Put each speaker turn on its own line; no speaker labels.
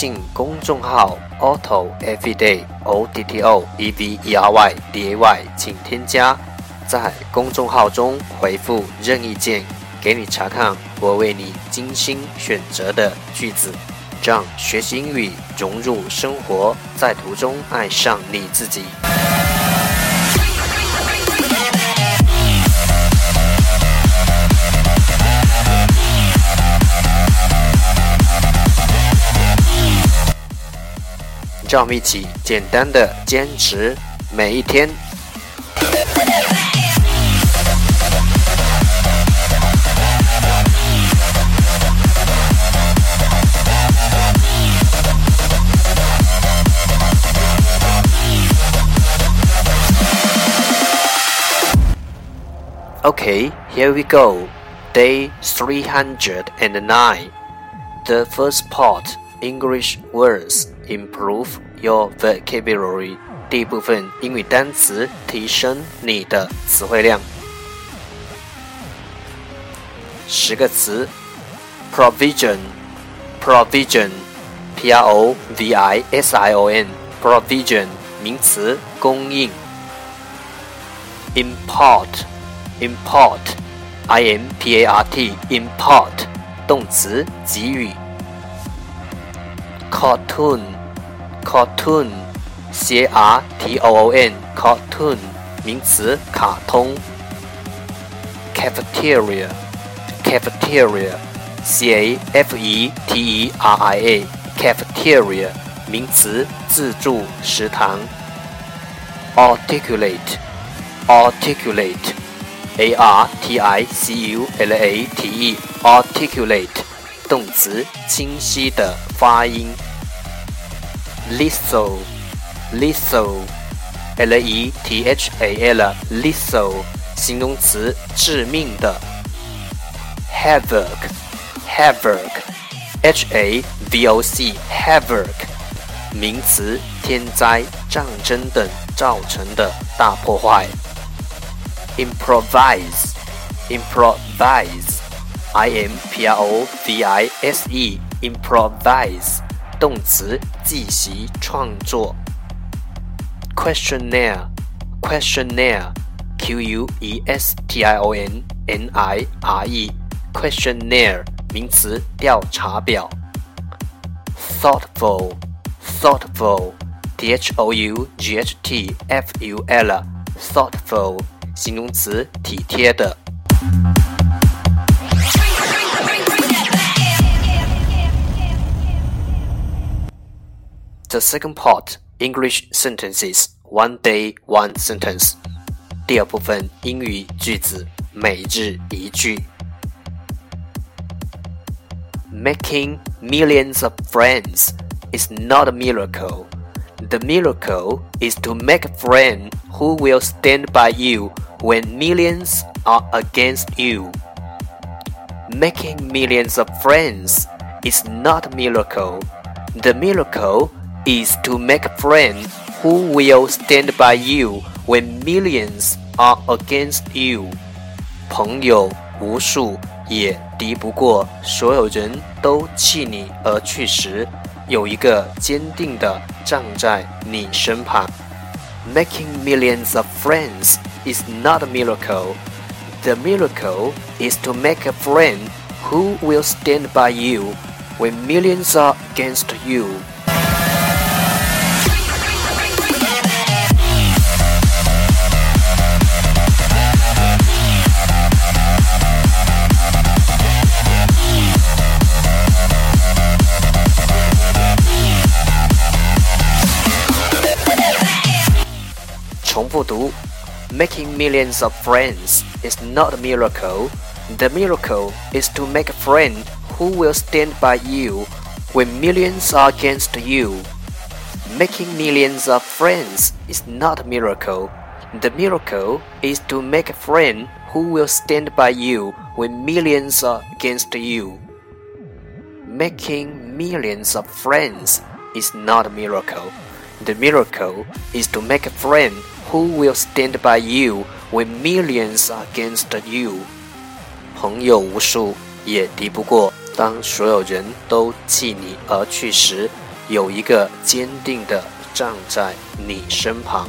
进公众号 auto Everyday o d t o e v e r y d a y，请添加，在公众号中回复任意键，给你查看我为你精心选择的句子，让学习英语融入生活，在途中爱上你自己。让我们一起简单的坚持每一天。Okay, here we go. Day 309. The first part English words improve your vocabulary。第一部分英语单词，提升你的词汇量。十个词：provision，provision，p r o v i s i o n，provision，名词，供应。import，import，i m p a r t，import，动词，给予。cartoon Cartoon, c a r t o o n, cartoon 名词卡通 cafeteria cafeteria c a f e t e r i a cafeteria 名词自助食堂 articulate articulate a r t i c u l a t e articulate 动词清晰的发音。Lethal，lethal，l e t h a l，lethal，形容词致命的。havoc，havoc，h a v o c，havoc，名词天灾、战争等造成的大破坏。improvise，improvise。I M P R O V I S E，improvise，动词，即席创作。questionnaire，questionnaire，Q U E S T I O N N I R E，questionnaire，名词，调查表。thoughtful，thoughtful，T H O U G H T F U L，thoughtful，形容词，体贴的。The second part English sentences one day one sentence. 第二部分英语句子每日一句。Making millions of friends is not a miracle. The miracle is to make a friend who will stand by you when millions are against you. Making millions of friends is not a miracle. The miracle is to make a friend who will stand by you when millions are against you。朋友无数，也敌不过所有人都弃你而去时，有一个坚定的站在你身旁。Making millions of friends is not a miracle. The miracle is to make a friend who will stand by you when millions are against you. 复读：Making millions of friends is not a miracle. The miracle is to make a friend who will stand by you when millions are against you. Making millions of friends is not a miracle. The miracle is to make a friend who will stand by you when millions are against you. Making millions of friends is not a miracle. The miracle is to make a friend who will stand by you when millions against you. 朋友无数，也敌不过当所有人都弃你而去时，有一个坚定的站在你身旁。